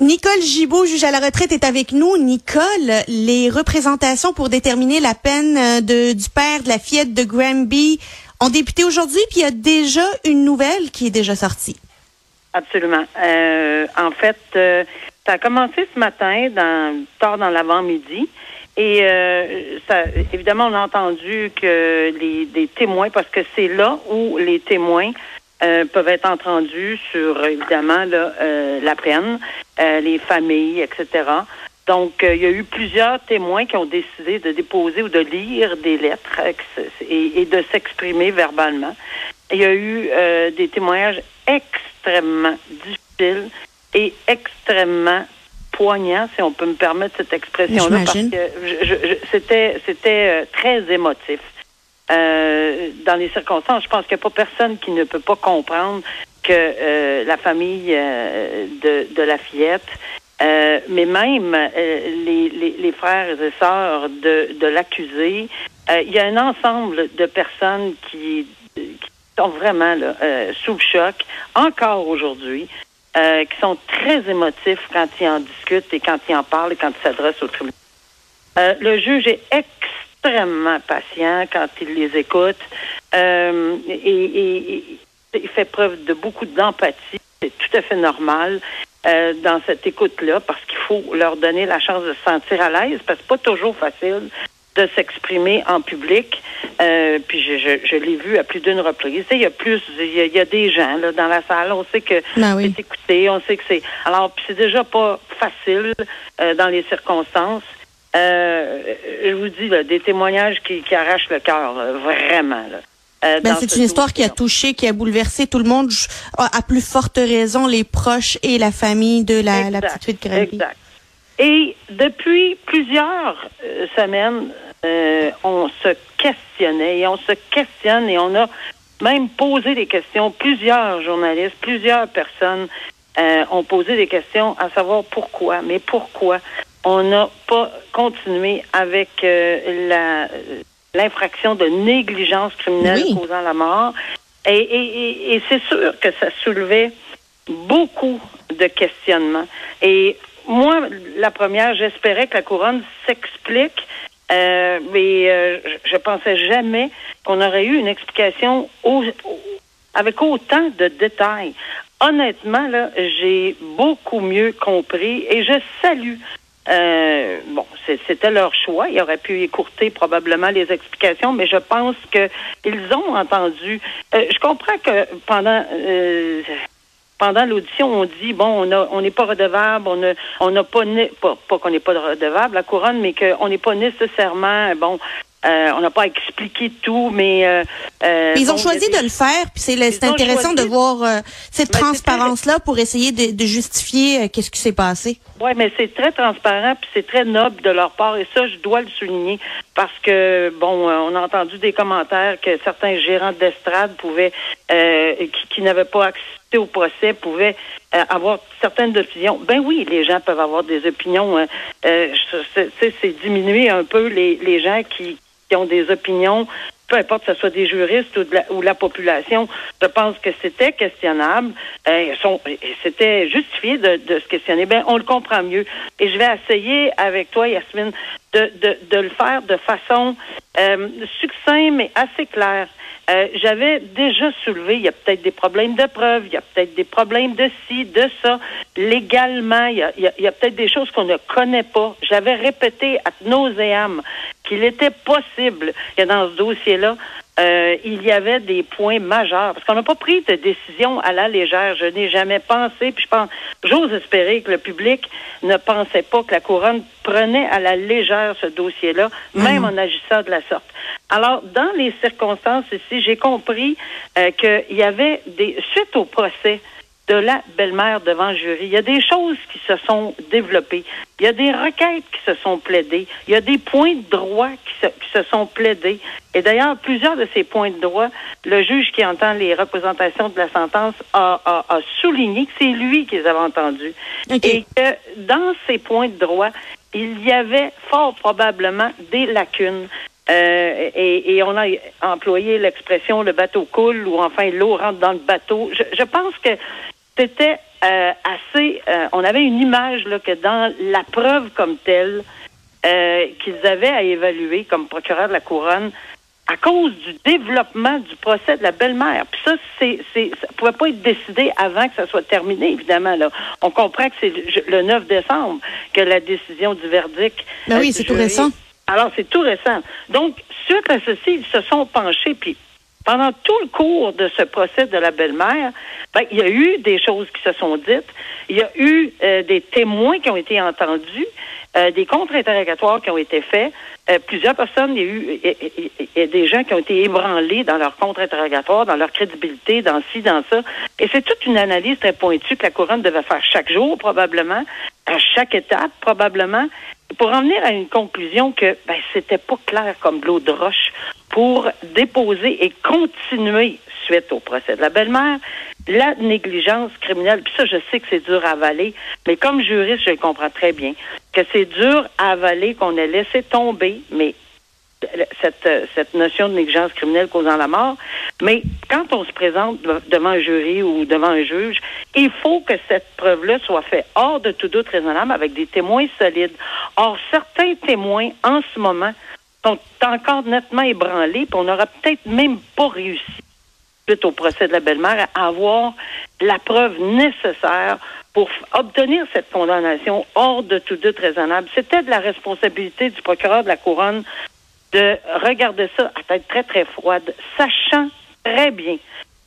Nicole Gibault, juge à la retraite, est avec nous. Nicole, les représentations pour déterminer la peine euh, de, du père de la fillette de Granby ont débuté aujourd'hui, puis il y a déjà une nouvelle qui est déjà sortie. Absolument. Euh, en fait, euh, ça a commencé ce matin, dans, tard dans l'avant-midi. Et euh, ça, évidemment, on a entendu que les témoins, parce que c'est là où les témoins euh, peuvent être entendus sur, évidemment, là, euh, la peine, euh, les familles, etc. Donc, euh, il y a eu plusieurs témoins qui ont décidé de déposer ou de lire des lettres euh, et, et de s'exprimer verbalement. Il y a eu euh, des témoignages extrêmement difficiles et extrêmement poignants, si on peut me permettre cette expression-là, parce que je- je- c'était c'était très émotif. Euh, dans les circonstances, je pense qu'il n'y a pas personne qui ne peut pas comprendre que euh, la famille euh, de, de la fillette, mais même les, les, frères et sœurs de, de l'accusé, il y a un ensemble de personnes qui, sont vraiment sous le choc, encore aujourd'hui, qui sont très émotifs quand ils en discutent et quand ils en parlent et quand ils s'adressent au tribunal. Le juge est extrêmement patient quand il les écoute euh, et, il fait preuve de beaucoup d'empathie. C'est tout à fait normal euh, dans cette écoute-là parce qu'il faut leur donner la chance de se sentir à l'aise parce que c'est pas toujours facile de s'exprimer en public. Euh, puis je, je, je l'ai vu à plus d'une reprise. Il y a plus, il y a, il y a des gens là, dans la salle. On sait que Ben oui. c'est écouté, on sait que c'est. Alors, c'est déjà pas facile euh, dans les circonstances. Euh, je vous dis là, des témoignages qui, qui arrachent le cœur, vraiment. Là, euh, Ben, c'est ce une histoire qui a touché, qui a bouleversé tout le monde, à plus forte raison les proches et la famille de la, la Exact, petite fille de. Exact. Et depuis plusieurs euh, semaines, euh, on se questionnait et on se questionne et on a même posé des questions. Plusieurs journalistes, plusieurs personnes ont posé des questions à savoir pourquoi, mais pourquoi on n'a pas continué avec euh, la l'infraction de négligence criminelle Oui. causant la mort. Et, et, et, et c'est sûr que ça soulevait beaucoup de questionnements. Et moi, la première, j'espérais que la couronne s'explique, euh, mais euh, je, je pensais jamais qu'on aurait eu une explication au- au- avec autant de détails. Honnêtement, là, j'ai beaucoup mieux compris et je salue. Euh, bon, c'était leur choix. Ils auraient pu écourter probablement les explications, mais je pense que ils ont entendu. Euh, je comprends que pendant euh, pendant l'audition, on dit bon, on a, on n'est pas redevable, on a, on n'a pas, pas, pas qu'on n'est pas redevable la couronne, mais qu'on n'est pas nécessairement bon. euh, on n'a pas expliqué tout, mais euh, euh, Mais ils ont bon, choisi des- de le faire, puis c'est intéressant choisi. de voir euh, cette Ben, transparence-là pour essayer de, de justifier euh, qu'est-ce qui s'est passé. Oui, mais c'est très transparent puis c'est très noble de leur part et ça, je dois le souligner parce que bon, euh, on a entendu des commentaires que certains gérants d'estrade pouvaient, euh, qui, qui n'avaient pas assisté au procès, pouvaient euh, avoir certaines opinions. Ben oui, les gens peuvent avoir des opinions. hein. Euh, c'est diminuer un peu les, les gens qui, qui ont des opinions peu importe que ce soit des juristes ou, de la, ou la population, je pense que c'était questionnable. Euh, c'était justifié de, de se questionner. Ben, on le comprend mieux. Et je vais essayer avec toi, Yasmine, de, de, de le faire de façon euh, succincte mais assez claire. Euh, J'avais déjà soulevé, il y a peut-être des problèmes de preuve, il y a peut-être des problèmes de ci, de ça. Légalement, il y a, il y a- a peut-être des choses qu'on ne connaît pas. J'avais répété à nauséam qu'il était possible que dans ce dossier-là, euh, il y avait des points majeurs. Parce qu'on n'a pas pris de décision à la légère. Je n'ai jamais pensé, puis je pense, j'ose espérer que le public ne pensait pas que la couronne prenait à la légère ce dossier-là, même en agissant de la sorte. Alors, dans les circonstances ici, j'ai compris euh, qu'il y avait des, suite au procès, de la belle-mère devant le jury. Il y a des choses qui se sont développées. Il y a des requêtes qui se sont plaidées. Il y a des points de droit qui se, qui se sont plaidés. Et d'ailleurs, plusieurs de ces points de droit, le juge qui entend les représentations de la sentence a, a, a souligné que c'est lui qui les avait entendus. Et que dans ces points de droit, il y avait fort probablement des lacunes. Euh, et, et on a employé l'expression le bateau coule ou enfin l'eau rentre dans le bateau. Je, je pense que c'était euh, assez. euh, on avait une image là que dans la preuve comme telle euh, qu'ils avaient à évaluer comme procureur de la couronne à cause du développement du procès de la belle-mère. Puis ça, c'est, c'est, ça pouvait pas être décidé avant que ça soit terminé, évidemment. Là. On comprend que c'est le, le 9 décembre que la décision du verdict. Ben oui, c'est tout récent. Alors, c'est tout récent. Donc, suite à ceci, ils se sont penchés, puis pendant tout le cours de ce procès de la belle-mère, ben, il y a eu des choses qui se sont dites, il y a eu euh, des témoins qui ont été entendus, euh, des contre-interrogatoires qui ont été faits, euh, plusieurs personnes, il y a eu des gens qui ont été ébranlés dans leur contre-interrogatoire, dans leur crédibilité, dans ci, dans ça. Et c'est toute une analyse très pointue que la couronne devait faire chaque jour, probablement, à chaque étape, probablement, pour en venir à une conclusion que ben, c'était pas clair comme de l'eau de roche pour déposer et continuer suite au procès de la belle-mère la négligence criminelle. Puis ça, je sais que c'est dur à avaler, mais comme juriste, je comprends très bien, que c'est dur à avaler qu'on ait laissé tomber, mais cette, euh, cette notion de négligence criminelle causant la mort. Mais quand on se présente de- devant un jury ou devant un juge, il faut que cette preuve-là soit faite hors de tout doute raisonnable avec des témoins solides. Or, certains témoins, en ce moment, sont encore nettement ébranlés, puis on n'aura peut-être même pas réussi suite au procès de la belle-mère, à avoir la preuve nécessaire pour obtenir cette condamnation hors de tout doute raisonnable. C'était de la responsabilité du procureur de la couronne de regarder ça à tête très, très froide, sachant très bien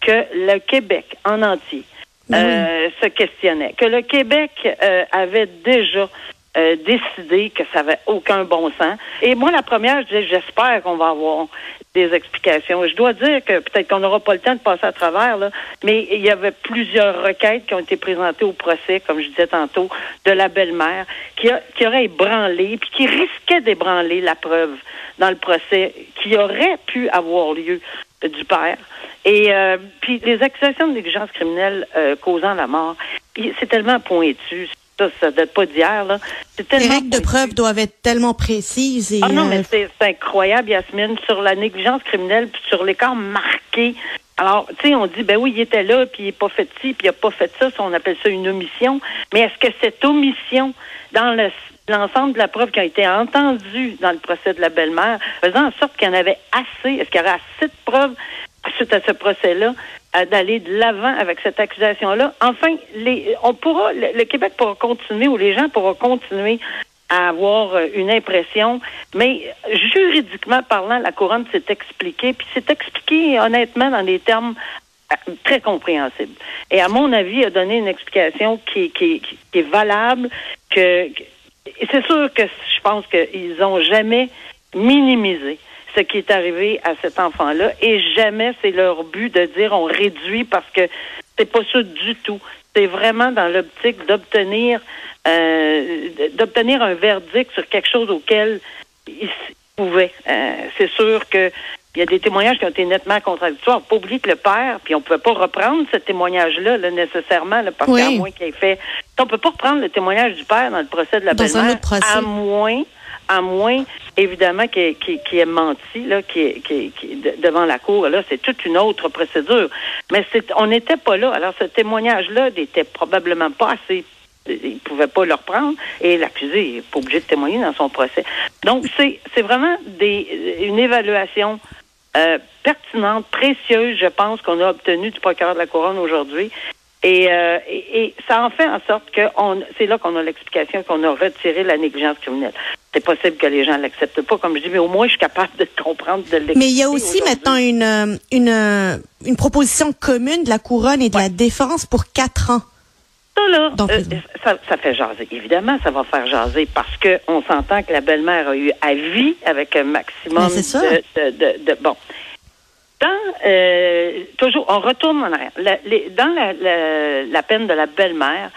que le Québec en entier euh, se questionnait, que le Québec euh, avait déjà euh, que ça avait aucun bon sens. Et moi, la première, je disais, j'espère qu'on va avoir des explications. Je dois dire que peut-être qu'on n'aura pas le temps de passer à travers, là, mais il y avait plusieurs requêtes qui ont été présentées au procès, comme je disais tantôt, de la belle-mère, qui, a, qui aurait ébranlé, puis qui risquait d'ébranler la preuve dans le procès, qui aurait pu avoir lieu du père. Et euh, puis les accusations de négligence criminelle euh, causant la mort, c'est tellement pointu. Ça, ça date pas d'hier, là. C'est Les règles de preuve doivent être tellement précises et Ah non, euh, mais c'est c'est incroyable, Yasmine, sur la négligence criminelle, puis sur l'écart marqué. Alors, tu sais, on dit, ben oui, il était là, puis il n'est pas fait ci, puis il n'a pas fait ça, ça, on appelle ça une omission. Mais est-ce que cette omission, dans le- l'ensemble de la preuve qui a été entendue dans le procès de la belle-mère, faisant en sorte qu'il y en avait assez, est-ce qu'il y aurait assez de preuves suite à ce procès-là, d'aller de l'avant avec cette accusation-là. Enfin, les, on pourra, le, le Québec pourra continuer, ou les gens pourront continuer à avoir euh, une impression, mais juridiquement parlant, la couronne s'est expliquée, puis s'est expliquée honnêtement dans des termes euh, très compréhensibles. Et à mon avis, a donné une explication qui, qui, qui- est valable, que, c'est sûr que je pense qu'ils n'ont jamais minimisé ce qui est arrivé à cet enfant-là et jamais c'est leur but de dire on réduit parce que c'est pas ça du tout. C'est vraiment dans l'optique d'obtenir euh, d'obtenir un verdict sur quelque chose auquel ils pouvaient. Euh, c'est sûr que il y a des témoignages qui ont été nettement contradictoires. Pas oublier que le père, puis on ne pouvait pas reprendre ce témoignage-là là, nécessairement, là, parce Oui. qu'à moins qu'il ait fait. On peut pas reprendre le témoignage du père dans le procès de la belle-mère, à moins, à moins évidemment qu'il qui, qui ait menti là, qui, de- devant la cour. Là, c'est toute une autre procédure. Mais on n'était pas là. Alors, ce témoignage-là n'était probablement pas assez il ne pouvait pas le reprendre et l'accusé n'est pas obligé de témoigner dans son procès. Donc, c'est, c'est vraiment des, une évaluation euh, pertinente, précieuse, je pense, qu'on a obtenue du procureur de la Couronne aujourd'hui. Et, euh, et, et ça en fait en sorte que on, c'est là qu'on a l'explication qu'on a retiré la négligence criminelle. C'est possible que les gens l'acceptent pas, comme je dis, mais au moins je suis capable de comprendre, de l'expliquer. Mais il y a aussi maintenant une, euh, une, euh, une proposition commune de la couronne et de la défense pour quatre ans. Ça, là, euh, ça, ça fait jaser. Évidemment, ça va faire jaser parce que on s'entend que la belle-mère a eu à vie avec un maximum Ben, c'est ça. de, de, de- de- Bon. Dans euh, toujours, on retourne en arrière. Dans la peine de la belle-mère,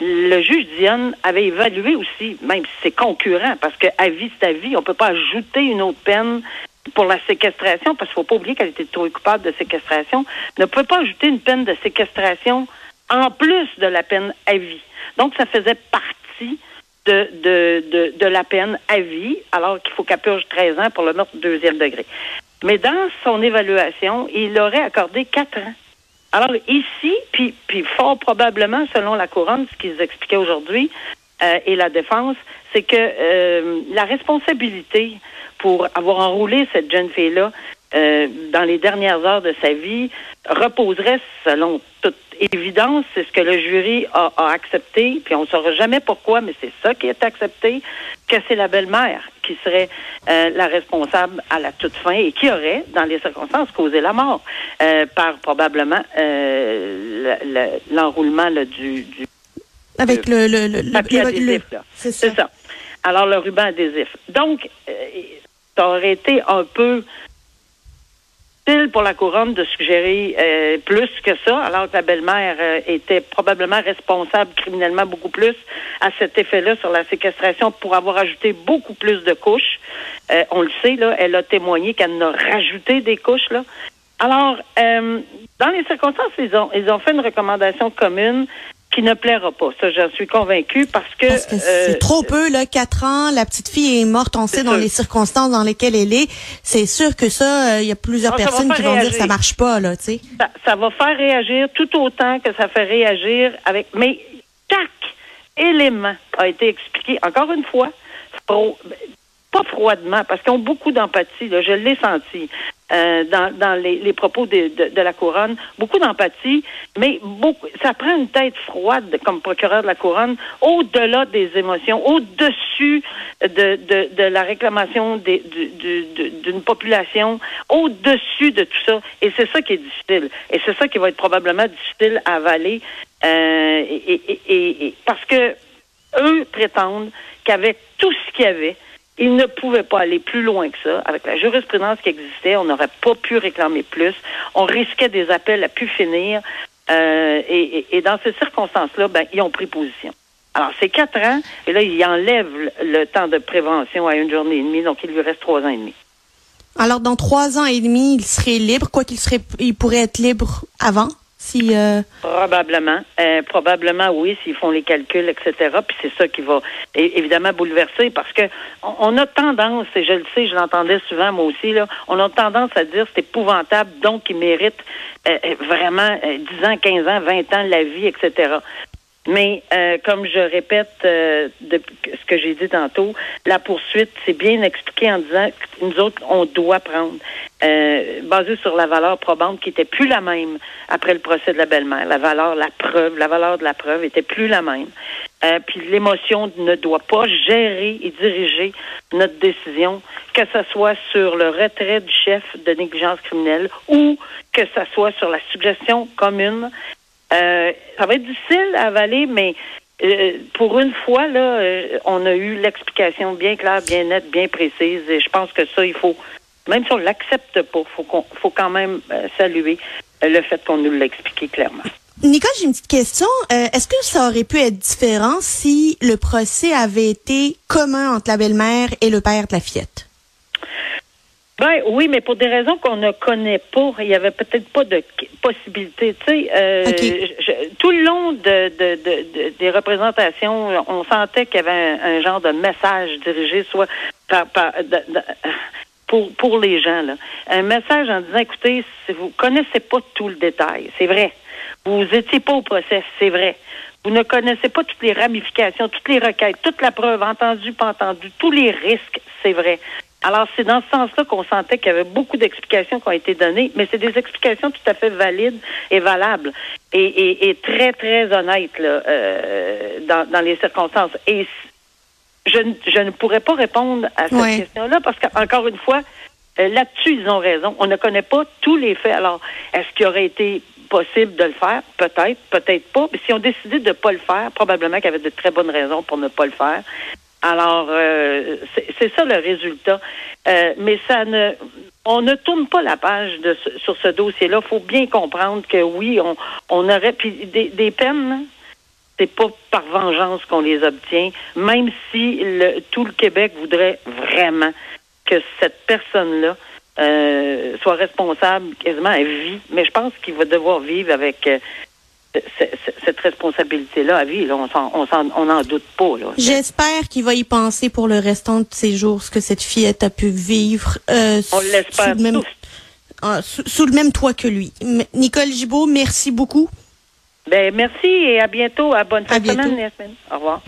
le juge Dionne avait évalué aussi, même si c'est concurrent, parce que à vie, c'est à vie, on peut pas ajouter une autre peine pour la séquestration, parce qu'il faut pas oublier qu'elle était trop coupable de séquestration, ne peut pas ajouter une peine de séquestration en plus de la peine à vie. Donc, ça faisait partie de, de, de, de la peine à vie, alors qu'il faut qu'elle purge 13 ans pour le meurtre deuxième degré. Mais dans son évaluation, il aurait accordé 4 ans. Alors ici, puis, puis fort probablement, selon la couronne, ce qu'ils expliquaient aujourd'hui euh, et la défense, c'est que euh, la responsabilité pour avoir enroulé cette jeune fille-là euh, dans les dernières heures de sa vie reposerait, selon toute évidence, c'est ce que le jury a, a accepté, puis on ne saura jamais pourquoi, mais c'est ça qui est accepté, que c'est la belle-mère qui serait euh, la responsable à la toute fin et qui aurait, dans les circonstances, causé la mort euh, par probablement le- le- l'enroulement du, du Avec le, le, le, le- papier adhésif. c'est ça. Alors, le ruban adhésif. Donc, ça aurait été un peu utile pour la couronne de suggérer euh, plus que ça, alors que la belle-mère euh, était probablement responsable criminellement beaucoup plus à cet effet-là sur la séquestration pour avoir ajouté beaucoup plus de couches. Euh, on le sait, là, elle a témoigné qu'elle en a rajouté des couches, là. Alors, euh, dans les circonstances, ils ont, ils ont fait une recommandation commune qui ne plaira pas. Ça, j'en suis convaincue parce que... Parce que euh, c'est trop peu, là, quatre ans, la petite fille est morte, on sait C'est dans les circonstances dans lesquelles elle est. C'est sûr que ça, euh, il y a plusieurs personnes qui vont dire réagir. ça marche pas, là, tu sais. ça, ça va faire réagir tout autant que ça fait réagir avec. Mais chaque élément a été expliqué, encore une fois, pas froidement, parce qu'ils ont beaucoup d'empathie, là, je l'ai senti euh, dans, dans les, les propos de, de, de la couronne, beaucoup d'empathie, mais beaucoup, ça prend une tête froide comme procureur de la couronne, au-delà des émotions, au-dessus de, de, de la réclamation des- du- du- du- d'une population, au-dessus de tout ça. Et c'est ça qui est difficile. Et c'est ça qui va être probablement difficile à avaler. euh, et, et- et- et- parce que eux prétendent qu'avec tout ce qu'il y avait, ils ne pouvaient pas aller plus loin que ça. Avec la jurisprudence qui existait, on n'aurait pas pu réclamer plus. On risquait des appels à pu finir. Euh, et, et- et dans ces circonstances-là, ben, ils ont pris position. Alors, c'est quatre ans, et là, ils enlèvent le, le temps de prévention à une journée et demie, donc il lui reste trois ans et demi. Alors, dans trois ans et demi, il serait libre, quoi qu'il serait, il pourrait être libre avant, euh, Probablement. Euh, probablement, oui, s'ils font les calculs, etc. Puis c'est ça qui va évidemment bouleverser parce que on, a tendance, et je le sais, je l'entendais souvent moi aussi, là, on a tendance à dire c'est épouvantable, donc il mérite euh, euh, vraiment euh, 10 ans, 15 ans, 20 ans, la vie, etc. Mais euh, comme je répète euh, que- ce que j'ai dit tantôt, la poursuite, c'est bien expliqué en disant que nous autres, on doit prendre, euh, basé sur la valeur probante qui était plus la même après le procès de la belle-mère. La valeur, la preuve, la valeur de la preuve était plus la même. Euh, puis l'émotion ne doit pas gérer et diriger notre décision, que ce soit sur le retrait du chef de négligence criminelle ou que ce soit sur la suggestion commune euh, ça va être difficile à avaler, mais euh, pour une fois, là, euh, on a eu l'explication bien claire, bien nette, bien précise. Et je pense que ça, il faut, même si on l'accepte pas, faut qu'on, faut quand même euh, saluer euh, le fait qu'on nous l'a expliqué clairement. Nicole, j'ai une petite question. Euh, Est-ce que ça aurait pu être différent si le procès avait été commun entre la belle-mère et le père de la fillette? Ben oui, mais pour des raisons qu'on ne connaît pas, il y avait peut-être pas de possibilité. Tu sais, euh, je- tout le long de, de- de- de- des représentations, on sentait qu'il y avait un, un genre de message dirigé soit par, par pour pour les gens là, un message en disant écoutez, si vous connaissez pas tout le détail, c'est vrai. Vous étiez pas au procès, c'est vrai. Vous ne connaissez pas toutes les ramifications, toutes les requêtes, toute la preuve, entendue, pas entendue, tous les risques, c'est vrai. Alors, c'est dans ce sens-là qu'on sentait qu'il y avait beaucoup d'explications qui ont été données, mais c'est des explications tout à fait valides et valables et, et, et très, très honnêtes là, euh, dans, dans les circonstances. Et je, ne- je ne pourrais pas répondre à cette Ouais. question-là parce qu'encore une fois, euh, là-dessus, ils ont raison. On ne connaît pas tous les faits. Alors, est-ce qu'il aurait été possible de le faire? Peut-être, peut-être pas. Mais si on décidé de ne pas le faire, probablement qu'il y avait de très bonnes raisons pour ne pas le faire. Alors, euh, c'est ça le résultat. Euh, mais ça ne... on ne tourne pas la page de sur ce dossier-là. Il faut bien comprendre que oui, on, on aurait puis des, des peines. C'est pas par vengeance qu'on les obtient, même si le, tout le Québec voudrait vraiment que cette personne-là euh, soit responsable quasiment à vie. Mais je pense qu'il va devoir vivre avec cette responsabilité-là à vie. Là. On n'en doute pas. Là. J'espère qu'il va y penser pour le restant de ses jours, ce que cette fillette a pu vivre. euh, On sous l'espère le même- ah, sous, sous le même toit que lui. M- Nicole Gibault, merci beaucoup. Ben, merci et à bientôt. À bonne fin de semaine. Au revoir.